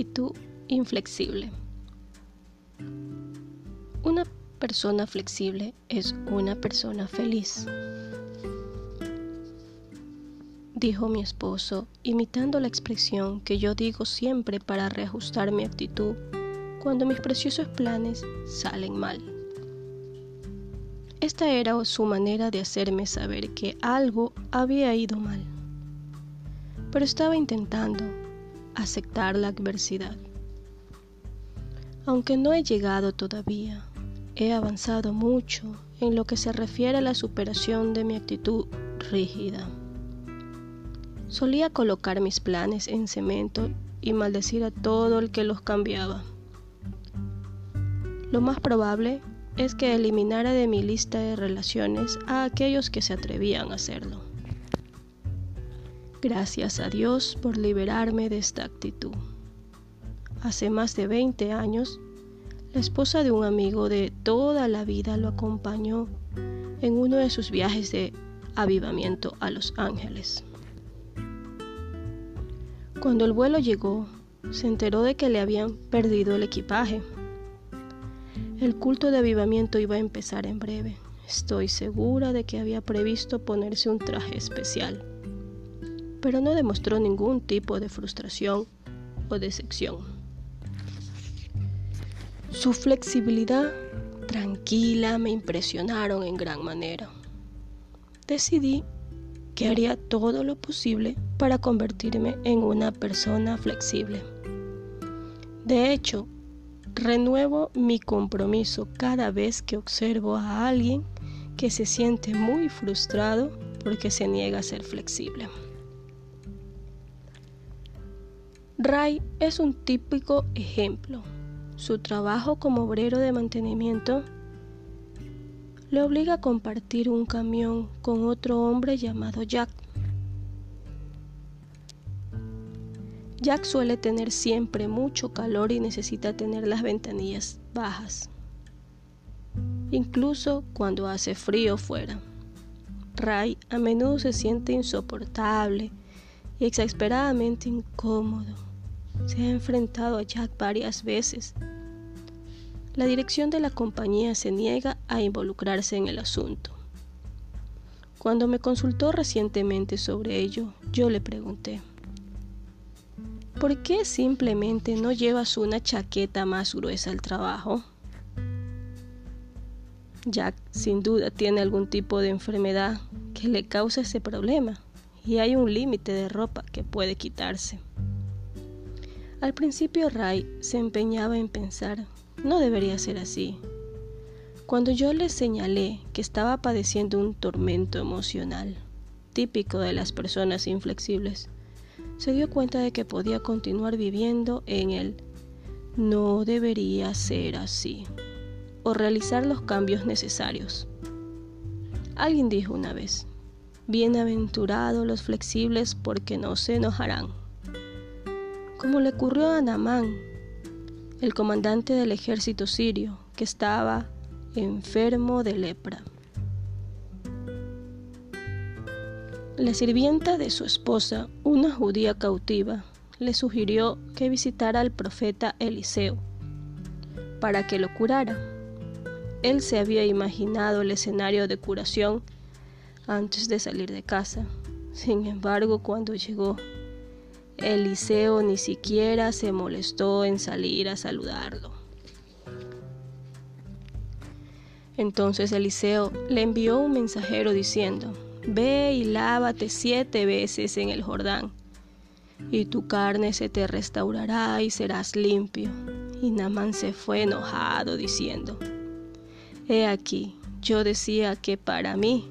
Actitud inflexible. Una persona flexible es una persona feliz, dijo mi esposo, imitando la expresión que yo digo siempre para reajustar mi actitud cuando mis preciosos planes salen mal. Esta era su manera de hacerme saber que algo había ido mal, pero estaba intentando aceptar la adversidad. Aunque no he llegado todavía, he avanzado mucho en lo que se refiere a la superación de mi actitud rígida. Solía colocar mis planes en cemento y maldecir a todo el que los cambiaba. Lo más probable es que eliminara de mi lista de relaciones a aquellos que se atrevían a hacerlo. Gracias a Dios por liberarme de esta actitud. Hace más de 20 años, la esposa de un amigo de toda la vida lo acompañó en uno de sus viajes de avivamiento a Los Ángeles. Cuando el vuelo llegó, se enteró de que le habían perdido el equipaje. El culto de avivamiento iba a empezar en breve. Estoy segura de que había previsto ponerse un traje especial pero no demostró ningún tipo de frustración o decepción. Su flexibilidad tranquila me impresionaron en gran manera. Decidí que haría todo lo posible para convertirme en una persona flexible. De hecho, renuevo mi compromiso cada vez que observo a alguien que se siente muy frustrado porque se niega a ser flexible. Ray es un típico ejemplo. Su trabajo como obrero de mantenimiento le obliga a compartir un camión con otro hombre llamado Jack. Jack suele tener siempre mucho calor y necesita tener las ventanillas bajas, incluso cuando hace frío fuera. Ray a menudo se siente insoportable y exasperadamente incómodo se ha enfrentado a Jack varias veces. La dirección de la compañía se niega a involucrarse en el asunto. Cuando me consultó recientemente sobre ello, yo le pregunté, ¿por qué simplemente no llevas una chaqueta más gruesa al trabajo? Jack sin duda tiene algún tipo de enfermedad que le causa ese problema y hay un límite de ropa que puede quitarse. Al principio Ray se empeñaba en pensar, no debería ser así. Cuando yo le señalé que estaba padeciendo un tormento emocional, típico de las personas inflexibles, se dio cuenta de que podía continuar viviendo en él. no debería ser así o realizar los cambios necesarios. Alguien dijo una vez, bienaventurados los flexibles porque no se enojarán como le ocurrió a Namán, el comandante del ejército sirio, que estaba enfermo de lepra. La sirvienta de su esposa, una judía cautiva, le sugirió que visitara al profeta Eliseo para que lo curara. Él se había imaginado el escenario de curación antes de salir de casa. Sin embargo, cuando llegó, Eliseo ni siquiera se molestó en salir a saludarlo. Entonces Eliseo le envió un mensajero diciendo, Ve y lávate siete veces en el Jordán, y tu carne se te restaurará y serás limpio. Y Namán se fue enojado diciendo, He aquí, yo decía que para mí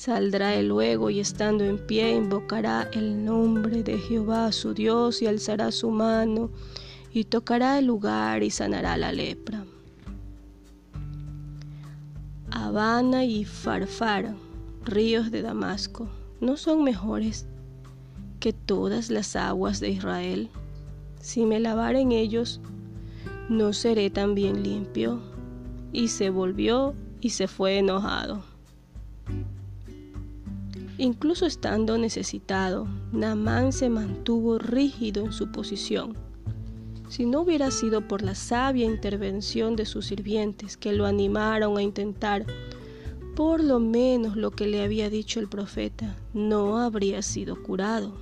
Saldrá él luego y estando en pie invocará el nombre de Jehová su Dios y alzará su mano y tocará el lugar y sanará la lepra. Habana y Farfar, ríos de Damasco, ¿no son mejores que todas las aguas de Israel? Si me lavare en ellos, ¿no seré también limpio? Y se volvió y se fue enojado. Incluso estando necesitado, Namán se mantuvo rígido en su posición. Si no hubiera sido por la sabia intervención de sus sirvientes que lo animaron a intentar por lo menos lo que le había dicho el profeta, no habría sido curado.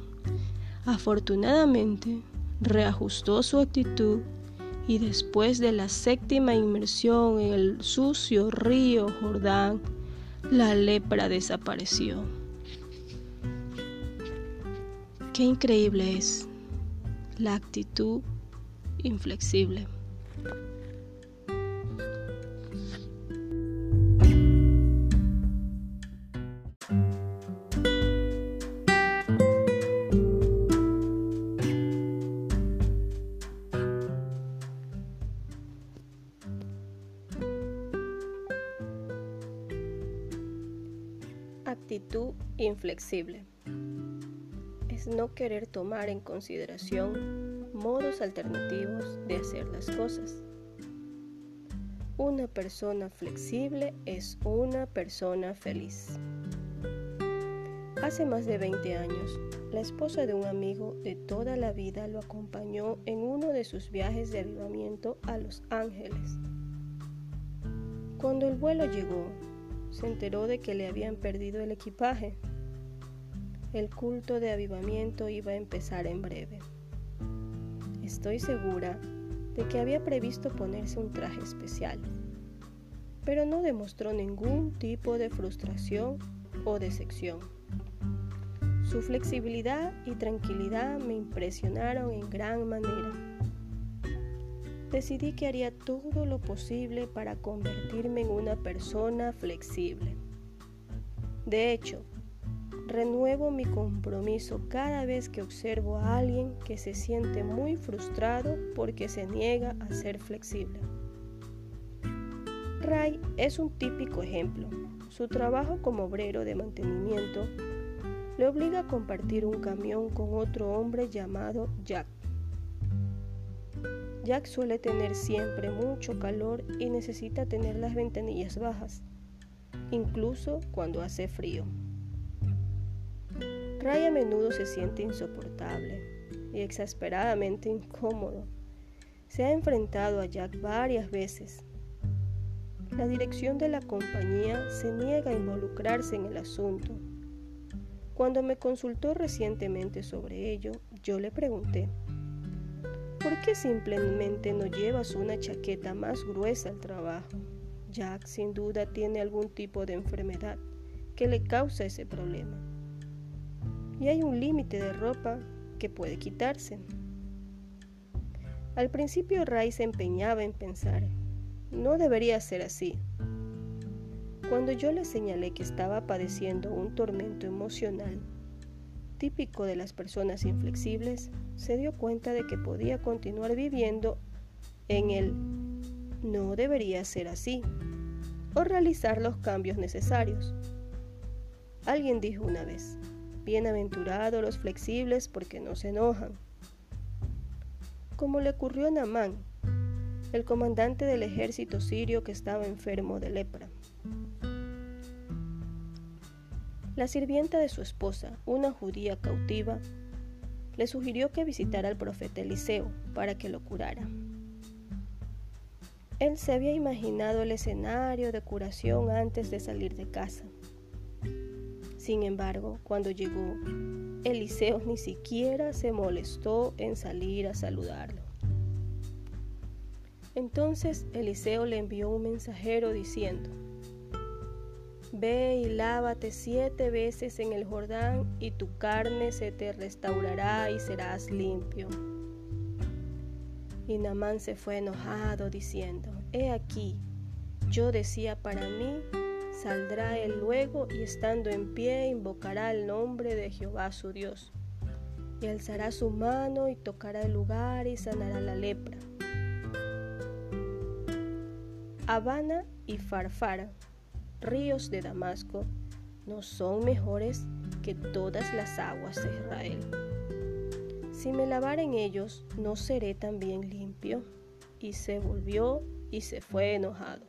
Afortunadamente, reajustó su actitud y después de la séptima inmersión en el sucio río Jordán, la lepra desapareció. Qué increíble es la actitud inflexible. Actitud inflexible no querer tomar en consideración modos alternativos de hacer las cosas. Una persona flexible es una persona feliz. Hace más de 20 años, la esposa de un amigo de toda la vida lo acompañó en uno de sus viajes de avivamiento a Los Ángeles. Cuando el vuelo llegó, se enteró de que le habían perdido el equipaje. El culto de avivamiento iba a empezar en breve. Estoy segura de que había previsto ponerse un traje especial, pero no demostró ningún tipo de frustración o decepción. Su flexibilidad y tranquilidad me impresionaron en gran manera decidí que haría todo lo posible para convertirme en una persona flexible. De hecho, renuevo mi compromiso cada vez que observo a alguien que se siente muy frustrado porque se niega a ser flexible. Ray es un típico ejemplo. Su trabajo como obrero de mantenimiento le obliga a compartir un camión con otro hombre llamado Jack. Jack suele tener siempre mucho calor y necesita tener las ventanillas bajas, incluso cuando hace frío. Ray a menudo se siente insoportable y exasperadamente incómodo. Se ha enfrentado a Jack varias veces. La dirección de la compañía se niega a involucrarse en el asunto. Cuando me consultó recientemente sobre ello, yo le pregunté, ¿Por qué simplemente no llevas una chaqueta más gruesa al trabajo? Jack sin duda tiene algún tipo de enfermedad que le causa ese problema. Y hay un límite de ropa que puede quitarse. Al principio Ray se empeñaba en pensar, no debería ser así. Cuando yo le señalé que estaba padeciendo un tormento emocional, típico de las personas inflexibles, se dio cuenta de que podía continuar viviendo en el no debería ser así o realizar los cambios necesarios. Alguien dijo una vez, bienaventurados los flexibles porque no se enojan. Como le ocurrió a Namán, el comandante del ejército sirio que estaba enfermo de lepra. La sirvienta de su esposa, una judía cautiva, le sugirió que visitara al profeta Eliseo para que lo curara. Él se había imaginado el escenario de curación antes de salir de casa. Sin embargo, cuando llegó, Eliseo ni siquiera se molestó en salir a saludarlo. Entonces Eliseo le envió un mensajero diciendo, Ve y lávate siete veces en el Jordán y tu carne se te restaurará y serás limpio. Y Namán se fue enojado diciendo, He aquí, yo decía para mí, saldrá él luego y estando en pie invocará el nombre de Jehová su Dios. Y alzará su mano y tocará el lugar y sanará la lepra. Habana y Farfara ríos de Damasco no son mejores que todas las aguas de Israel. Si me lavar en ellos, no seré también limpio. Y se volvió y se fue enojado.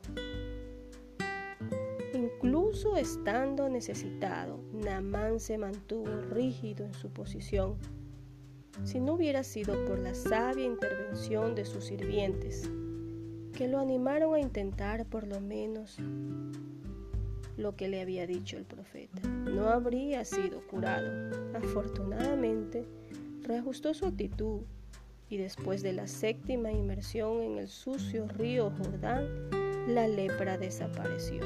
Incluso estando necesitado, Naamán se mantuvo rígido en su posición. Si no hubiera sido por la sabia intervención de sus sirvientes, que lo animaron a intentar por lo menos lo que le había dicho el profeta, no habría sido curado. Afortunadamente, reajustó su actitud y después de la séptima inmersión en el sucio río Jordán, la lepra desapareció.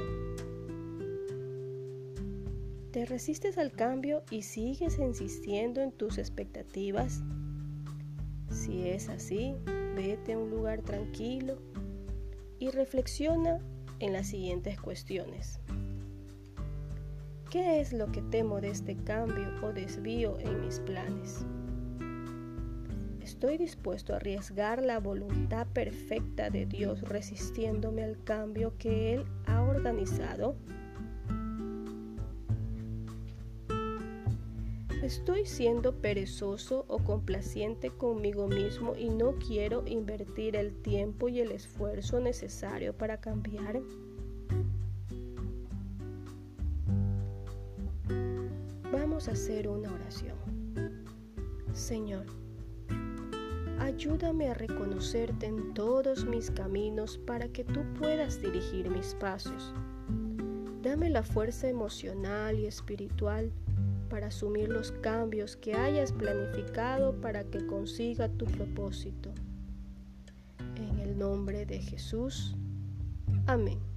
¿Te resistes al cambio y sigues insistiendo en tus expectativas? Si es así, vete a un lugar tranquilo y reflexiona en las siguientes cuestiones. ¿Qué es lo que temo de este cambio o desvío en mis planes? ¿Estoy dispuesto a arriesgar la voluntad perfecta de Dios resistiéndome al cambio que Él ha organizado? ¿Estoy siendo perezoso o complaciente conmigo mismo y no quiero invertir el tiempo y el esfuerzo necesario para cambiar? Vamos a hacer una oración. Señor, ayúdame a reconocerte en todos mis caminos para que tú puedas dirigir mis pasos. Dame la fuerza emocional y espiritual para asumir los cambios que hayas planificado para que consiga tu propósito. En el nombre de Jesús. Amén.